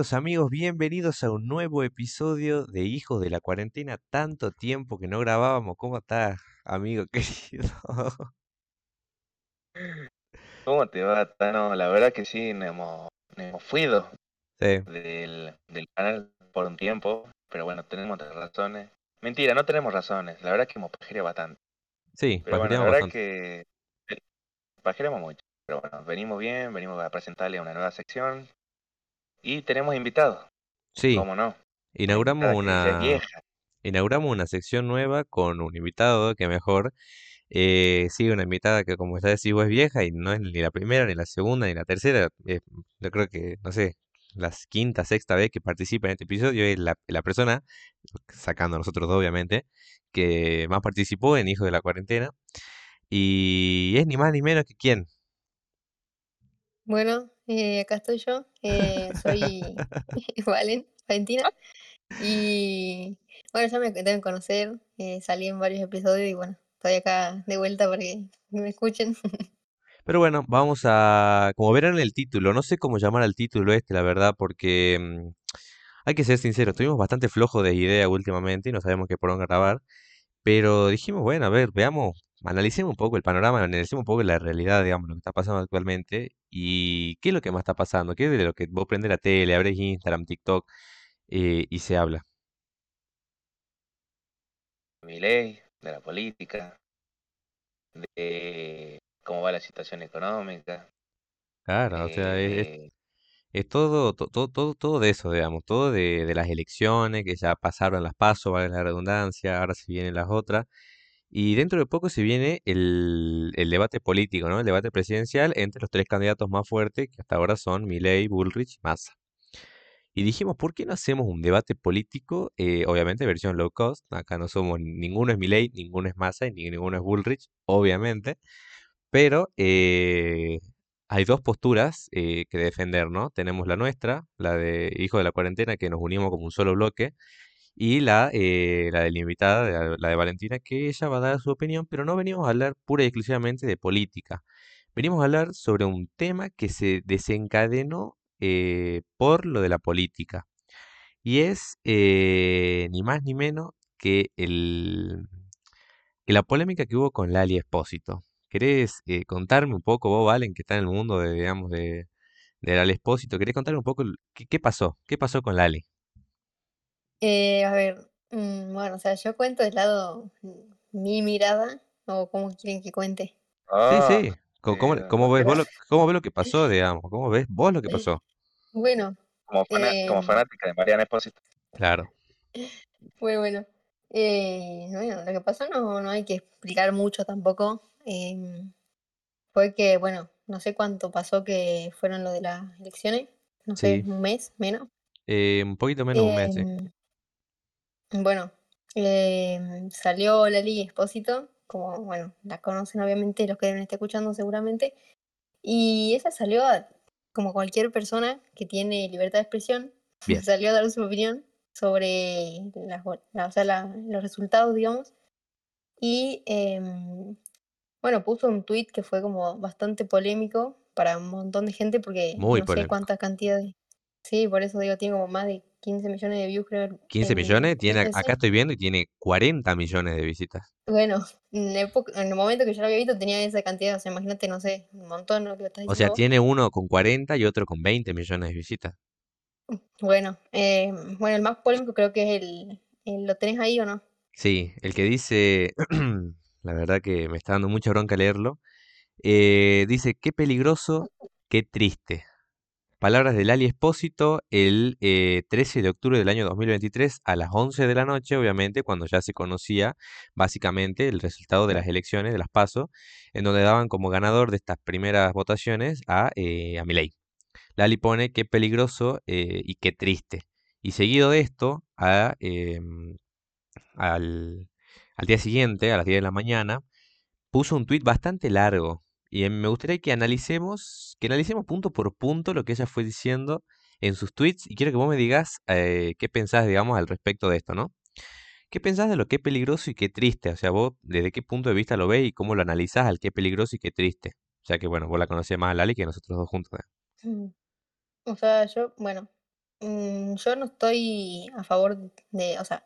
queridos amigos, bienvenidos a un nuevo episodio de Hijos de la Cuarentena. Tanto tiempo que no grabábamos. ¿Cómo estás, amigo querido? ¿Cómo te va, Tano? La verdad que sí, nos hemos, hemos fuido Sí, del, del canal por un tiempo, pero bueno, tenemos razones. Mentira, no tenemos razones, la verdad que hemos pajeado bastante. sí, Pero bueno, la verdad bastante. que eh, pajeamos mucho. Pero bueno, venimos bien, venimos a presentarle una nueva sección y tenemos invitados, Sí, ¿cómo no? Inauguramos una, inauguramos una sección nueva con un invitado que mejor. Eh, sí, una invitada que como ya decís vos es vieja y no es ni la primera, ni la segunda, ni la tercera. eh, yo creo que, no sé, la quinta, sexta vez que participa en este episodio es la, la persona, sacando a nosotros dos obviamente, que más participó en Hijos de la Cuarentena. Y es ni más ni menos que quién. Bueno, eh, acá estoy yo, eh, soy Valen, Valentina, y bueno, ya me deben conocer, eh, salí en varios episodios y bueno, estoy acá de vuelta para que me escuchen. Pero bueno, vamos a, como verán en el título, no sé cómo llamar al título este, la verdad, porque mm, hay que ser sinceros, estuvimos bastante flojos de idea últimamente y no sabemos qué por dónde grabar, pero dijimos, bueno, a ver, veamos, analicemos un poco el panorama, analicemos un poco la realidad, digamos, lo que está pasando actualmente y qué es lo que más está pasando, qué es de lo que vos prendés la tele, abrés Instagram, TikTok eh, y se habla. mi ley, de la política, de cómo va la situación económica, Claro, o sea, es, es- eh, es todo, to- todo, todo, todo de eso, digamos, todo de, de las elecciones que ya pasaron las pasos, vale la redundancia, ahora se vienen las otras. Y dentro de poco se viene el, debate político, ¿no? El debate presidencial entre los tres candidatos más fuertes, que hasta ahora son Milei, Bullrich y Massa. Y dijimos, ¿por qué no hacemos un debate político? Eh, obviamente versión low cost. Acá no somos, ninguno es Milei, ninguno es Massa y ni ninguno es Bullrich, obviamente. Pero eh, hay dos posturas eh, que defender, ¿no? Tenemos la nuestra, la de Hijo de la Cuarentena, que nos unimos como un solo bloque y la, eh, la de la invitada, la, la de Valentina, que ella va a dar su opinión, pero no venimos a hablar pura y exclusivamente de política. Venimos a hablar sobre un tema que se desencadenó eh, por lo de la política. Y es eh, ni más ni menos que, el, que la polémica que hubo con Lali Espósito. ¿Querés eh, contarme un poco, vos, Valen, que está en el mundo de, digamos, de, de Lali Espósito? ¿Querés contarme un poco qué pasó? ¿Qué pasó con Lali? Eh, a ver, mm, bueno, o sea, yo cuento del lado mm, mi mirada, o como quieren que cuente. Sí, ah, sí. ¿Cómo, cómo, eh, cómo ves vos lo, cómo ves lo que pasó, digamos? ¿Cómo ves vos lo que pasó? Bueno, Como, fana- como em, fanática de Mariana Espósito. Claro. bueno, bueno, eh, bueno, lo que pasó no, no hay que explicar mucho tampoco. em, fue que, bueno, no sé cuánto pasó que fueron lo de las elecciones, no sé, Sí. un mes menos. Eh, un poquito menos de un mes, sí. Bueno, em, salió Lali Espósito, como, bueno, la conocen obviamente los que me estén escuchando seguramente, y ella salió a- como cualquier persona que tiene libertad de expresión, Bien. salió a dar su opinión sobre la- o sea, la- los resultados, digamos, y em, bueno, puso un tweet que fue como bastante polémico para un montón de gente porque Muy no sé polémico. cuántas cantidades. Sí, por eso digo, tiene como más de 15 millones de views, creo. 15 el millones, tiene, en acá estoy viendo y tiene 40 millones de visitas. Bueno, en, época- en el momento que yo lo había visto tenía esa cantidad, o sea, imagínate, no sé, un montón lo que estás O sea, vos. tiene uno con 40 y otro con 20 millones de visitas. Bueno, eh, bueno, el más polémico creo que es el, el- ¿lo tenés ahí o no? Sí, el que dice, la verdad que me está dando mucha bronca leerlo, eh, dice, qué peligroso, qué triste. Palabras de Lali Espósito el eh, 13 de octubre del año 2023 a las 11 de la noche, obviamente, cuando ya se conocía básicamente el resultado de las elecciones, de las PASO, en donde daban como ganador de estas primeras votaciones a, eh, a Milei. Lali pone qué peligroso eh, y qué triste. Y seguido de esto, a, em, al, al día siguiente, a las 10 de la mañana, puso un tuit bastante largo. Y em, me gustaría que analicemos, que analicemos punto por punto lo que ella fue diciendo en sus tweets. Y quiero que vos me digas eh, qué pensás, digamos, al respecto de esto, ¿no? ¿Qué pensás de lo que es peligroso y qué triste? O sea, vos, ¿desde qué punto de vista lo ves y cómo lo analizás al qué peligroso y qué triste? O sea que, bueno, vos la conocías más a Lali que nosotros dos juntos. ¿eh? Mm. O sea, yo, bueno, mm, yo no estoy a favor de, o sea,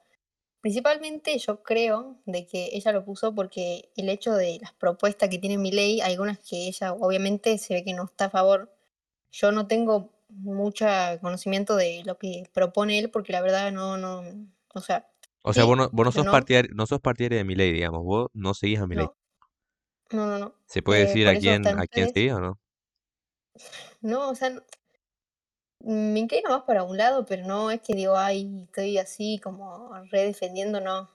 principalmente yo creo de que ella lo puso porque el hecho de las propuestas que tiene mi ley, algunas que ella obviamente se ve que no está a favor. Yo no tengo mucho conocimiento de lo que propone él porque la verdad no, no, o sea, O sea, sí, vos no, vos no sos no, partidario, no sos partidario de Milei, digamos, vos no seguís a Milei. no, no, no, no. ¿Se puede Eh, decir a quién, a quién seguís o no? no, o sea, me inclino más para un lado, pero no es que digo, ay, estoy así como re defendiendo, no.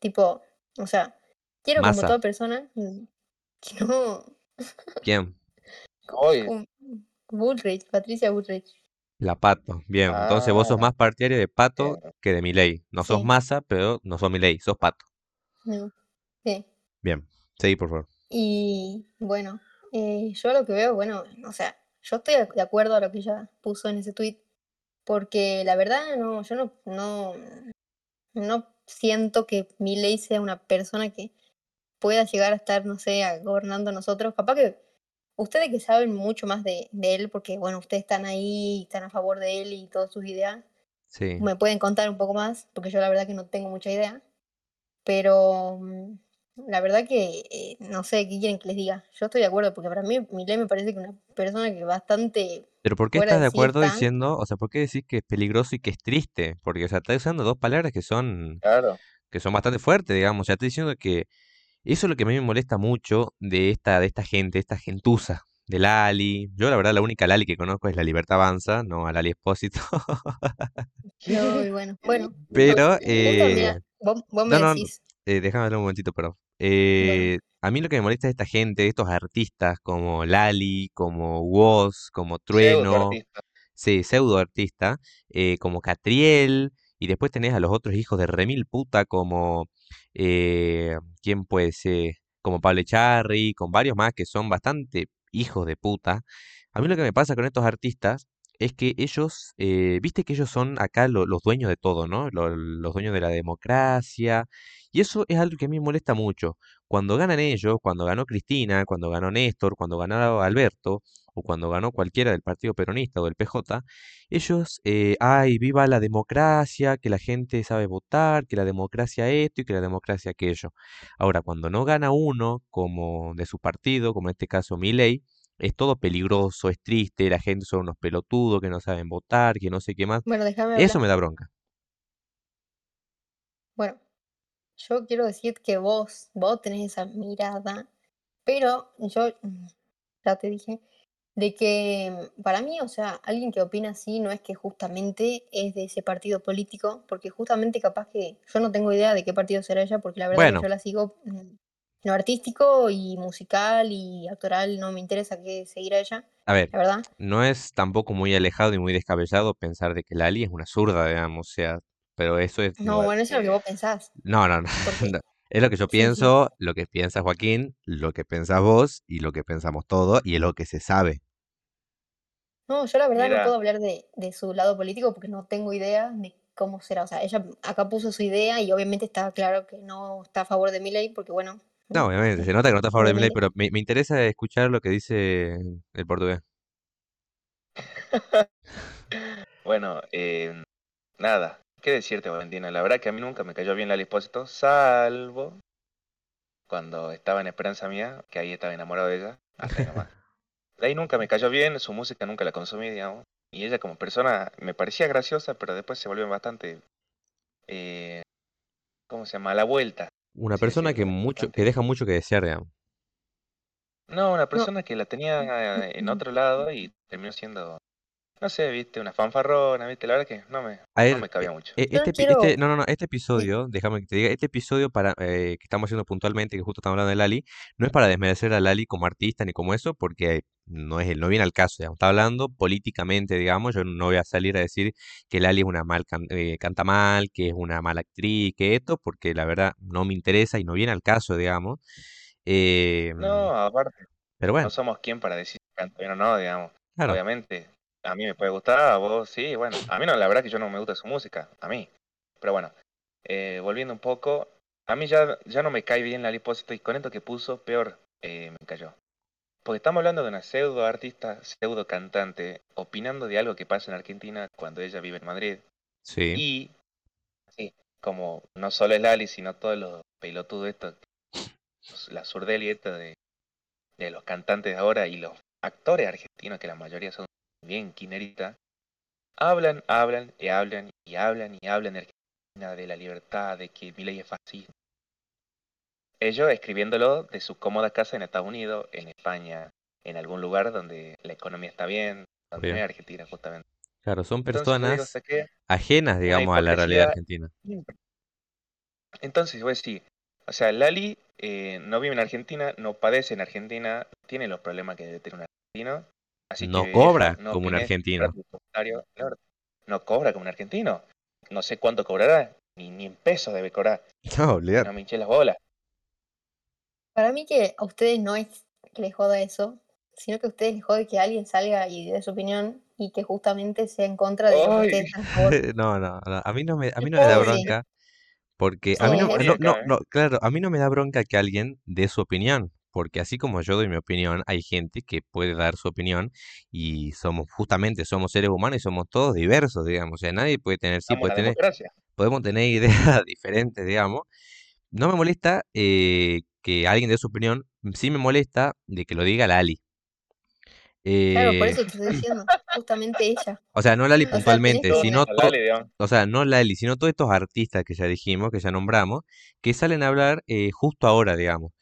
Tipo, o sea, quiero como toda persona mm, que no, ¿quién? Bullrich, Patricia Bullrich. La Pato. Bien, entonces vos sos Ah, más partidario de Pato que de Milei. No sos Sí, Massa, pero no sos Milei, sos Pato. no, sí. Bien, seguí por favor. Y bueno, eh, yo lo que veo, bueno, o sea, yo estoy de acuerdo a lo que ella puso en ese tweet, porque la verdad no, yo no, no, no siento que Milei sea una persona que pueda llegar a estar, no sé, gobernando a nosotros. Capaz que ustedes que saben mucho más de, de él, porque bueno, ustedes están ahí, están a favor de él y todas sus ideas, Sí. me pueden contar un poco más, porque yo la verdad que no tengo mucha idea. Pero mm, la verdad que eh, no sé qué quieren que les diga. Yo estoy de acuerdo, porque para mí Milei me parece que una persona que bastante Pero ¿por qué estás de acuerdo está. diciendo, o sea, por qué decís que es peligroso y que es triste? Porque, o sea, estás usando dos palabras que son, Claro. que son bastante fuertes, digamos. O sea, estás diciendo que eso es lo que a mí me molesta mucho de esta, de esta gente, esta gentuza, de Lali. Yo, la verdad, la única Lali que conozco es la Libertad Avanza, no a Lali Espósito. No, bueno, bueno, Pero, eh, vos, vos me no, no, decís, eh, déjame hablar un momentito, bueno, eh, a mí lo que me molesta es esta gente, estos artistas como Lali, como Woz, como Trueno, sí, pseudo artista, eh, como Catriel, y después tenés a los otros hijos de remil puta como, ¿quién puede ser? Como Pablo Echarri, con varios más que son bastante hijos de puta. A mí lo que me pasa con estos artistas es que ellos, eh, viste que ellos son acá lo- los dueños de todo, ¿no? Lo- los dueños de la democracia. Y eso es algo que a mí me molesta mucho. Cuando ganan ellos, cuando ganó Cristina, cuando ganó Néstor, cuando ganó Alberto, o cuando ganó cualquiera del Partido Peronista o del PJ, ellos, eh, ay, viva la democracia, que la gente sabe votar, que la democracia esto y que la democracia aquello. Ahora, cuando no gana uno, como de su partido, como en este caso Milei, es todo peligroso, es triste, la gente son unos pelotudos que no saben votar, que no sé qué más. bueno, déjame Eso me da bronca. Bueno, yo quiero decir que vos, vos tenés esa mirada, pero yo mm, ya te dije de que mm, para mí, o sea, alguien que opina así no es que justamente es de ese partido político, porque justamente capaz que yo no tengo idea de qué partido será ella, porque la verdad que Bueno, yo la sigo mm, lo artístico y musical y actoral, no me interesa que seguir a ella, a ver, la verdad. no es tampoco muy alejado y muy descabellado pensar de que Lali es una zurda, digamos, o sea, pero eso es, No, Igual bueno, eso es lo que vos pensás, no, no, no. Es lo que yo sí, sí. pienso, lo que piensa Joaquín, lo que pensás vos y lo que pensamos todos y es lo que se sabe. No, yo la verdad no puedo hablar de, de su lado político porque no tengo idea de cómo será. O sea, ella acá puso su idea y obviamente está claro que no está a favor de Milei porque, bueno, No, obviamente, se nota que no está a favor de Milei, pero me, me interesa escuchar lo que dice el portugués. bueno, eh, nada. ¿Qué decirte, Valentina? La verdad que a mí nunca me cayó bien Lali Espósito, salvo cuando estaba en Esperanza Mía, que ahí estaba enamorado de ella, hasta ahí nomás. De ahí nunca me cayó bien, su música nunca la consumí, digamos. Y ella como persona me parecía graciosa, pero después se volvió bastante, eh, ¿cómo se llama? A la vuelta, Una persona que decirlo. mucho, que deja mucho que desear, digamos. No, una No, persona que la tenía eh, en otro lado y terminó siendo, no sé, viste, una fanfarrona, viste, la verdad que no me, A no ver, me cabía mucho. e- yo no este, epi- quiero. este, no, no, no, este sí, episodio, déjame que te diga, este episodio para, eh, que estamos haciendo puntualmente, que justo estamos hablando de Lali, no es para desmerecer a Lali como artista ni como eso, porque no es, el- no viene al caso, digamos, está hablando políticamente, digamos, yo no voy a salir a decir que Lali es una mal, can- eh, canta mal, que es una mala actriz, que esto, porque la verdad no me interesa y no viene al caso, digamos. Eh, No, aparte, pero no bueno, somos quien para decir si canta bien o no, digamos. claro. Obviamente, a mí me puede gustar, a vos sí, bueno, a mí no, la verdad que yo no me gusta su música, a mí. Pero bueno, eh, volviendo un poco, a mí ya, ya no me cae bien la Lipósito y con esto que puso, peor eh, me cayó. Porque estamos hablando de una pseudo artista, pseudo cantante, opinando de algo que pasa en Argentina cuando ella vive en Madrid. Sí. Y, sí, como no solo es Lali, sino todos los pelotudos estos, la surdeli esta de, de los cantantes de ahora y los actores argentinos, que la mayoría son bien quineritas, hablan, hablan y hablan y hablan y hablan de Argentina, de la libertad, de que mi ley es fascista. Ellos escribiéndolo de su cómoda casa en Estados Unidos, en España, en algún lugar donde la economía está bien, donde Bien. Argentina justamente. Claro, son Entonces, yo digo, personas ajenas, digamos, a la realidad argentina. Entonces, voy a decir, o sea, Lali eh, no vive en Argentina, no padece en Argentina, tiene los problemas que debe tener un argentino. Así No que cobra no como un argentino. No cobra como un argentino. No sé cuánto cobrará, ni, ni en pesos debe cobrar. No, olvidar. No me hinché las bolas. Para mí que a ustedes no es que les joda eso, sino que a ustedes les jode que alguien salga y dé su opinión y que justamente sea en contra de lo que ustedes. No, no, no, a mí no me, a mí no me da bronca porque a mí no, no, no, no, claro, a mí no me da bronca que alguien dé su opinión, porque así como yo doy mi opinión, hay gente que puede dar su opinión y somos, justamente somos seres humanos y somos todos diversos, digamos, o sea, nadie puede tener, sí, puede tener, podemos tener ideas diferentes, digamos. No me molesta eh, que alguien dé su opinión, sí me molesta de que lo diga Lali. Claro, por Eh, eso te estoy diciendo, justamente ella. o sea, no Lali O sea, tenés puntualmente, sino to- Lali, digamos. o sea, no Lali, sino todos estos artistas que ya dijimos, que ya nombramos, que salen a hablar eh, justo ahora, digamos.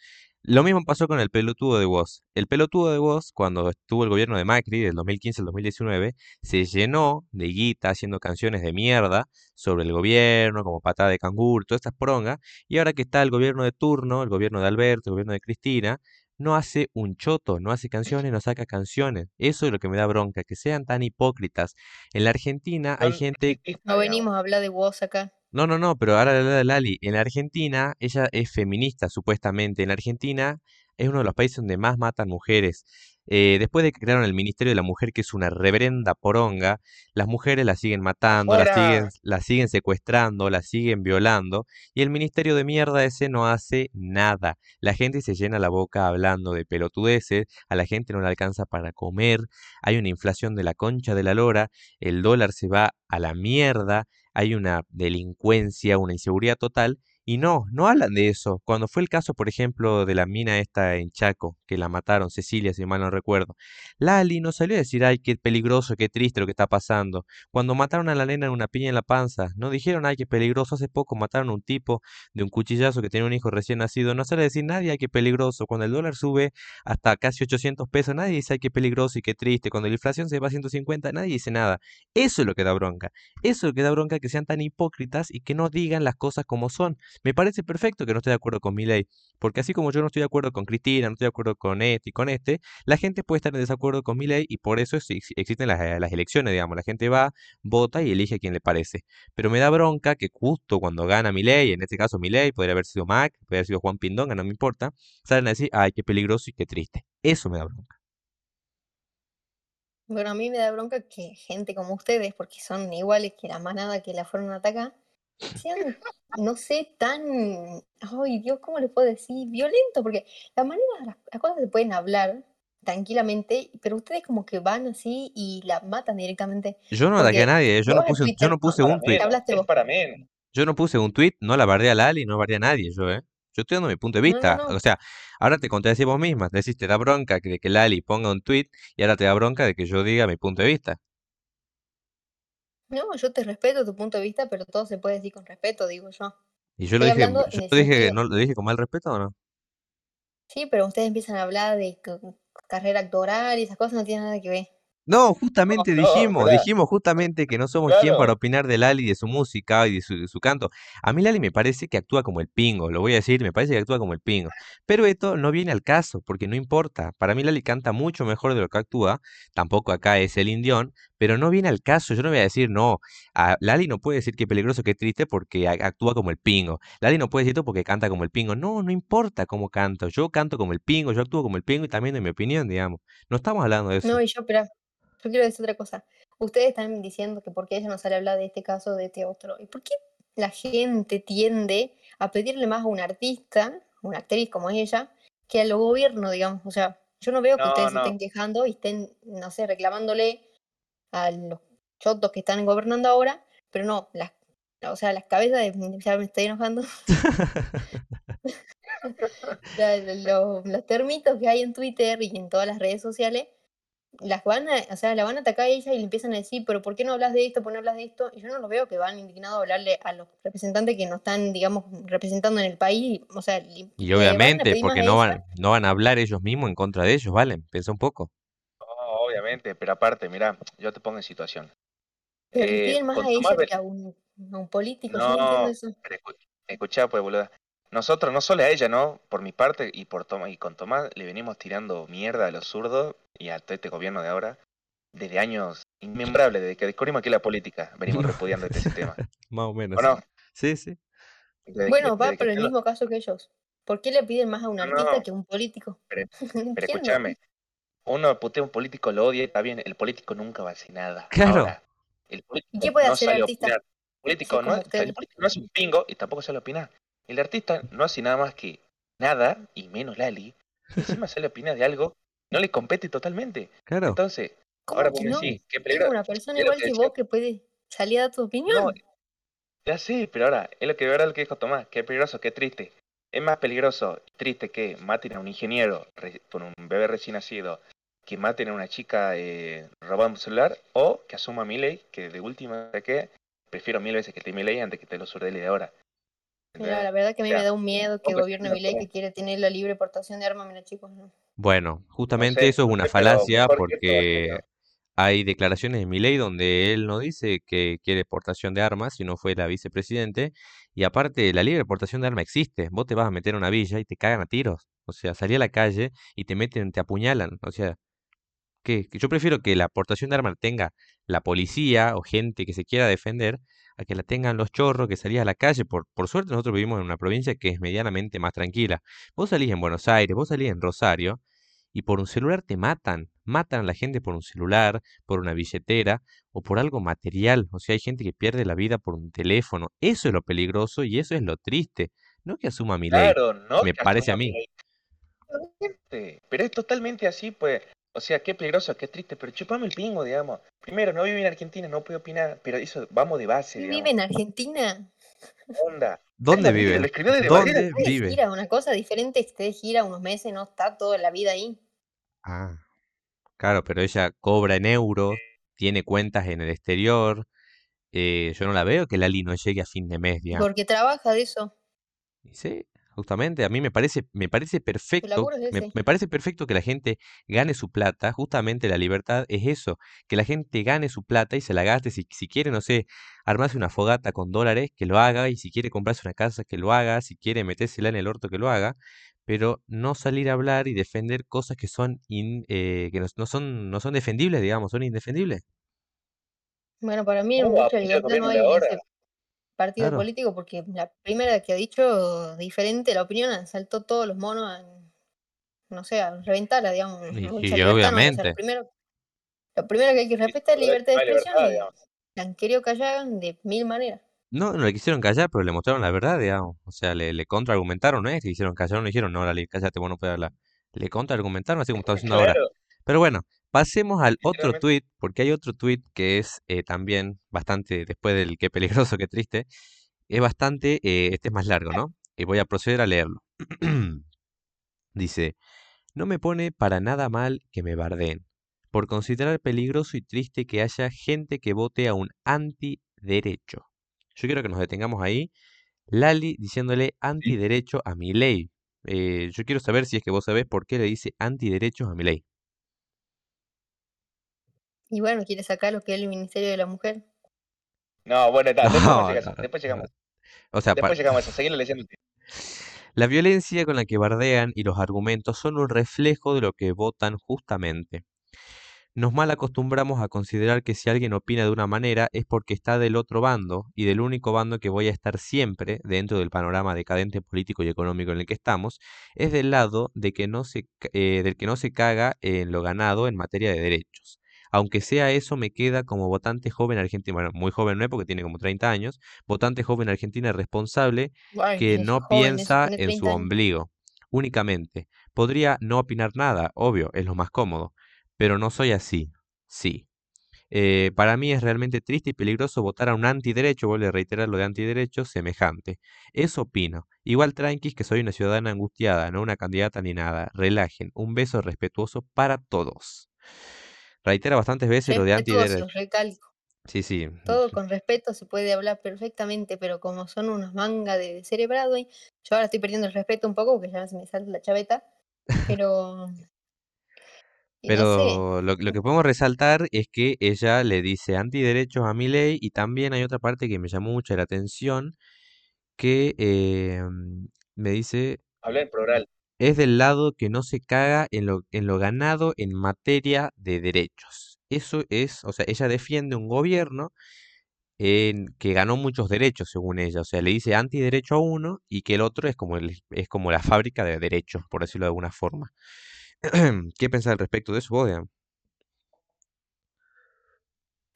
Lo mismo pasó con el pelotudo de Woz. El pelotudo de Woz, cuando estuvo el gobierno de Macri, del 2015 al 2019, se llenó de guita haciendo canciones de mierda sobre el gobierno, como patada de canguro, todas estas prongas, y ahora que está el gobierno de turno, el gobierno de Alberto, el gobierno de Cristina, no hace un choto, no hace canciones, no saca canciones. Eso es lo que me da bronca, que sean tan hipócritas. En la Argentina hay gente No venimos a hablar de vos acá. No, no, no, pero ahora la de Lali, en la Argentina, ella es feminista, supuestamente. En la Argentina es uno de los países donde más matan mujeres. Eh, después de que crearon el Ministerio de la Mujer, que es una reverenda poronga, las mujeres la siguen matando, la ¡Fuera! siguen, la siguen secuestrando, la siguen violando, y el ministerio de mierda ese no hace nada. La gente se llena la boca hablando de pelotudeces, a la gente no le alcanza para comer, hay una inflación de la concha de la lora, el dólar se va a la mierda, hay una delincuencia, una inseguridad total, y no, no hablan de eso. Cuando fue el caso, por ejemplo, de la mina esta en Chaco, que la mataron, Cecilia, si mal no recuerdo, Lali no salió a decir, ay, qué peligroso, qué triste lo que está pasando. Cuando mataron a la nena en una piña en la panza, no dijeron, ay, qué peligroso. Hace poco mataron a un tipo de un cuchillazo que tenía un hijo recién nacido. No sale a decir nadie, ay, qué peligroso. Cuando el dólar sube hasta casi 800 pesos, nadie dice, ay, qué peligroso y qué triste. Cuando la inflación se va a 150, nadie dice nada. Eso es lo que da bronca. Eso es lo que da bronca, que sean tan hipócritas y que no digan las cosas como son. Me parece perfecto que no esté de acuerdo con mi ley, porque así como yo no estoy de acuerdo con Cristina, no estoy de acuerdo con este y con este, la gente puede estar en desacuerdo con mi ley y por eso es- ex- existen las, eh, las elecciones, digamos. La gente va, vota y elige a quien le parece. Pero me da bronca que justo cuando gana mi ley, en este caso mi ley, podría haber sido Mac, podría haber sido Juan Pindonga, no me importa, salen a decir, ay, qué peligroso y qué triste. Eso me da bronca. Bueno, a mí me da bronca que gente como ustedes, porque son iguales que la manada que la fueron a atacar, sean, no sé, tan, ay Dios, ¿cómo les puedo decir? Violento, porque la manera, las, las cosas se pueden hablar tranquilamente, pero ustedes como que van así y la matan directamente. Yo no ataqué a nadie, yo no puse, un- yo no puse un tweet. Yo no puse un tweet, no la bardé a Lali, no bardé a nadie, yo, ¿eh? Yo estoy dando mi punto de No, no, vista. no. O sea, ahora te contradecís vos misma. Decís, te da bronca que- de que Lali ponga un tweet y ahora te da bronca de que yo diga mi punto de vista. No, yo te respeto tu punto de vista, pero todo se puede decir con respeto, digo yo. Y yo lo dije, yo lo dije, sentido, ¿no lo dije con mal respeto o no? sí, pero ustedes empiezan a hablar de carrera actoral y esas cosas no tienen nada que ver. No, justamente no, dijimos, dijimos justamente que no somos quien para claro. opinar de Lali, de su música y de su, de su canto. A mí Lali me parece que actúa como el pingo, lo voy a decir, me parece que actúa como el pingo. Pero esto no viene al caso, porque no importa. Para mí Lali canta mucho mejor de lo que actúa, tampoco acá es el indión, pero no viene al caso. Yo no voy a decir, no, a Lali no puede decir que peligroso, que triste porque actúa como el pingo. Lali no puede decir esto porque canta como el pingo. No, no importa cómo canto. Yo canto como el pingo, yo actúo como el pingo y también de mi opinión, digamos. No estamos hablando de eso. No, y yo, espera, yo quiero decir otra cosa. Ustedes están diciendo que por qué ella no sale a hablar de este caso, de este otro. ¿Y por qué la gente tiende a pedirle más a un artista, una actriz como ella, que al gobierno, digamos? O sea, Yo no veo que No, ustedes no. estén quejando y estén, no sé, reclamándole a los chotos que están gobernando ahora, pero no, las, o sea, las cabezas de, ya me estoy enojando, los termitos que hay en Twitter y en todas las redes sociales, las van a, o sea, la van a atacar a ella y le empiezan a decir, pero ¿por qué no hablas de esto? ¿Por qué no hablas de esto? Y yo no lo veo que van indignados a hablarle a los representantes que no están, digamos, representando en el país, o sea, Y obviamente, porque no van, no van a hablar ellos mismos en contra de ellos, ¿vale? Piensa un poco. No, obviamente, pero aparte, mira, yo te pongo en situación. pero le Eh, piden más a ella que a un, a un político, no No, eso. escuchá, pues, boluda. Nosotros, no solo a ella, ¿no? Por mi parte y por Tomás, y con Tomás le venimos tirando mierda a los zurdos y a todo este gobierno de ahora desde años inmembrables, desde que descubrimos que la política, venimos repudiando este sistema. Más o menos. ¿O no? Sí, sí. Desde que- Bueno, va por el mismo caso que ellos. ¿Por qué le piden más a un artista no, que a un político? pero, escúchame, uno putea a un político, lo odia, está bien, el político nunca va a hacer nada. Claro. Ahora, el político ¿Y qué puede no hacer el artista? opinar. El político, no, ustedes. el político no hace un pingo y tampoco sale a opinar. El artista no hace nada más que nada, y menos Lali, y encima sale a opinar de algo, no le compete totalmente. Claro. Entonces, ¿Cómo ahora que vos me no? decís, qué Es peligro. una persona lo igual que vos que puede salir a dar tu No, opinión. ya sí, pero ahora, es lo que de verdad lo que dijo Tomás, qué peligroso, qué triste. Es más peligroso y triste que maten a un ingeniero re- con un bebé recién nacido, que maten a una chica eh, robando un celular, o que asuma mi ley, que de última que prefiero mil veces que esté mi ley antes que esté los Urdelli de ahora. Mira, la verdad que a mí Ya. me da un miedo que No, gobierne no, mi ley no. que quiere tener la libre portación de armas, mira chicos, no. Bueno, justamente sé, eso es una falacia porque hay declaraciones de Milei donde él no dice que quiere portación de armas, sino fue la vicepresidente. Y aparte, la libre portación de armas existe. Vos te vas a meter a una villa y te cagan a tiros. O sea, salí a la calle y te meten, te apuñalan. O sea, que que yo prefiero que la portación de armas tenga la policía o gente que se quiera defender a que la tengan los chorros que salís a la calle. Por, por suerte nosotros vivimos en una provincia que es medianamente más tranquila. Vos salís en Buenos Aires, vos salís en Rosario y por un celular te matan. Matan a la gente por un celular, por una billetera o por algo material. O sea, hay gente que pierde la vida por un teléfono. Eso es lo peligroso y eso es lo triste. No que asuma mi ley. Claro, no Me parece a mí. Pero es totalmente así, pues. O sea, qué peligroso, qué triste, pero chupame el pingo, digamos. Primero, no vivo en Argentina, no puedo opinar, pero eso, vamos de base, ¿Y digamos. vive en Argentina? Onda. ¿Dónde vive? Lo escribió desde ¿Dónde de vive? gira, una cosa diferente es que esté de gira unos meses, no está toda la vida ahí. Ah, claro, pero ella cobra en euros, tiene cuentas en el exterior. eh, yo no la veo que Lali no llegue a fin de mes, digamos. Porque trabaja de eso. Sí, justamente, a mí me parece, me parece perfecto, es me, parece perfecto que la gente gane su plata, justamente la libertad es eso, que la gente gane su plata y se la gaste, si, si quiere, no sé, armarse una fogata con dólares, que lo haga, y si quiere comprarse una casa, que lo haga, si quiere metérsela en el orto, que lo haga, pero no salir a hablar y defender cosas que son, in- eh, que no, no son, no son defendibles, digamos, son indefendibles. Bueno, para mí en ¿Cómo mucha libertad no hay partido Claro. político porque la primera que ha dicho diferente la opinión saltó todos los monos a, no sé, a reventarla, digamos. Y, y libertad no hay. O sea, obviamente, lo primero, lo primero que hay que respetar es libertad de expresión libertad, y la han querido callar de mil maneras. no, no le quisieron callar, pero le mostraron la verdad, digamos. O sea, le, le contraargumentaron, ¿no es? Que hicieron callar, no dijeron, no, Lali, cállate, vos no puedes hablar. Le contraargumentaron, así como está haciendo ahora. Pero bueno, pasemos al otro tweet, porque hay otro tweet que es eh, también bastante, después del qué peligroso, qué triste, es bastante, eh, este es más largo, ¿no? Y voy a proceder a leerlo. Dice, no me pone para nada mal que me bardeen, por considerar peligroso y triste que haya gente que vote a un antiderecho. Yo quiero que nos detengamos ahí. Lali diciéndole antiderecho a mi ley. yo quiero saber si es que vos sabés por qué le dice antiderechos a mi ley. Y bueno, quiere sacar lo que es el Ministerio de la Mujer. No, bueno, está, después, No, eso, no, después llegamos. O sea, Después llegamos a eso. Seguimos leyendo. la violencia con la que bardean y los argumentos son un reflejo de lo que votan justamente. Nos mal acostumbramos a considerar que si alguien opina de una manera es porque está del otro bando y del único bando que voy a estar siempre dentro del panorama decadente político y económico en el que estamos es del lado de que no se, eh, del que no se caga en lo ganado en materia de derechos. Aunque sea eso, me queda como votante joven argentino, bueno, muy joven no es porque tiene como 30 años, votante joven argentina responsable que no joven piensa en su 30 años. ombligo únicamente, Podría no opinar nada, obvio, es lo más cómodo, pero no soy así. Sí. Eh, para mí es realmente triste y peligroso votar a un antiderecho, vuelvo a reiterar lo de antiderecho, semejante. Eso opino. Igual tranquis que soy una ciudadana angustiada, no una candidata ni nada. Relajen. Un beso respetuoso para todos. Reitera bastantes veces lo de antiderecho. recalco. Sí, sí. Todo con respeto se puede hablar perfectamente, pero como son unas mangas de cerebrado, yo ahora estoy perdiendo el respeto un poco porque ya se me sale la chaveta, pero pero lo, que podemos resaltar es que ella le dice antiderechos a ley y también hay otra parte que me llamó mucho la atención que em, me dice... Habla en plural. Es del lado que no se caga en lo, en lo ganado en materia de derechos. Eso es, o sea, ella defiende un gobierno en, que ganó muchos derechos, según ella. O sea, le dice antiderecho a uno y que el otro es como, el, es como la fábrica de derechos, por decirlo de alguna forma. ¿Qué pensás al respecto de eso vos,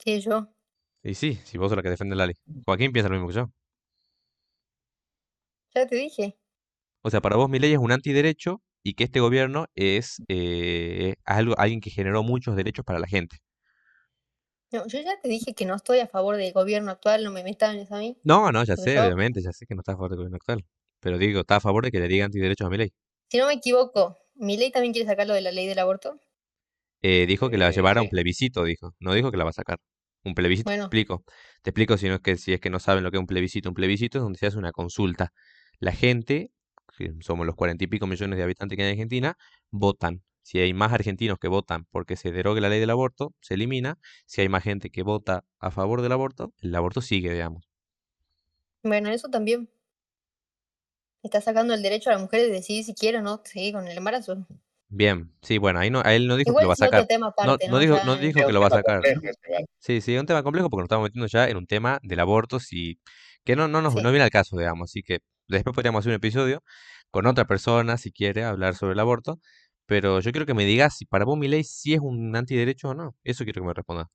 Sí, yo. Y sí, si vos sos la que defiende Lali. Joaquín piensa lo mismo que yo. Ya te dije. O sea, para vos mi ley es un antiderecho y que este gobierno es eh, algo, alguien que generó muchos derechos para la gente. No, yo ya te dije que no estoy a favor del gobierno actual, no me metan a mí. No, no, ya sé, obviamente, ya sé que no estás a favor del gobierno actual. Pero digo, ¿estás a favor de que le diga antiderechos a mi ley? Si no me equivoco, ¿mi ley también quiere sacarlo de la ley del aborto? Eh, dijo que la va a eh, llevar a un plebiscito, dijo. No dijo que la va a sacar. Un plebiscito, te explico. Te explico si, no es que, si es que no saben lo que es un plebiscito. Un plebiscito es donde se hace una consulta. La gente, somos los cuarenta y pico millones de habitantes que hay en Argentina, votan. Si hay más argentinos que votan porque se derogue la ley del aborto, se elimina. Si hay más gente que vota a favor del aborto, el aborto sigue, digamos. Bueno, eso también está sacando el derecho a la mujer de decidir si quiere o no seguir con el embarazo. Bien, sí, bueno, ahí no, a él no dijo que lo va a sacar. no, dijo, no dijo que lo va a sacar. Sí, sí, es un tema complejo porque nos estamos metiendo ya en un tema del aborto, si, que no, no, no, no viene al caso, digamos. Así que después podríamos hacer un episodio con otra persona, si quiere, hablar sobre el aborto. Pero yo quiero que me digas si para vos mi ley sí es un antiderecho o no. Eso quiero que me respondas.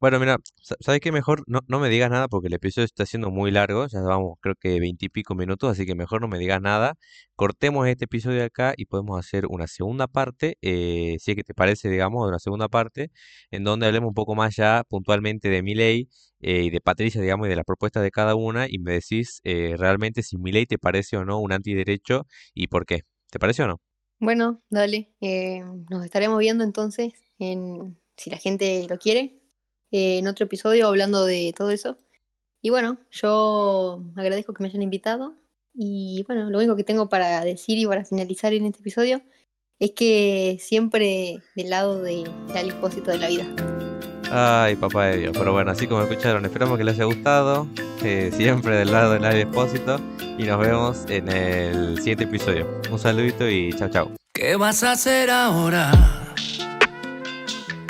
Bueno, mira, ¿sabes qué? Mejor no, no me digas nada porque el episodio está siendo muy largo, ya vamos creo que veintipico minutos, así que mejor no me digas nada. Cortemos este episodio de acá y podemos hacer una segunda parte, eh, si es que te parece, digamos, una segunda parte, en donde hablemos un poco más ya puntualmente de mi ley eh, y de Patricia, digamos, y de las propuestas de cada una, y me decís eh, realmente si mi ley te parece o no un antiderecho y por qué. ¿Te parece o no? Bueno, dale. nos estaremos viendo entonces en, si la gente lo quiere, eh, en otro episodio hablando de todo eso. Y bueno, yo agradezco que me hayan invitado. Y bueno, lo único que tengo para decir y para finalizar en este episodio es que siempre del lado del de, de la vida. Ay, papá de Dios. Pero bueno, así como escucharon, esperamos que les haya gustado. Eh, siempre del lado del expósito. Y nos vemos en el siguiente episodio. Un saludito y chao, chao. ¿Qué vas a hacer ahora?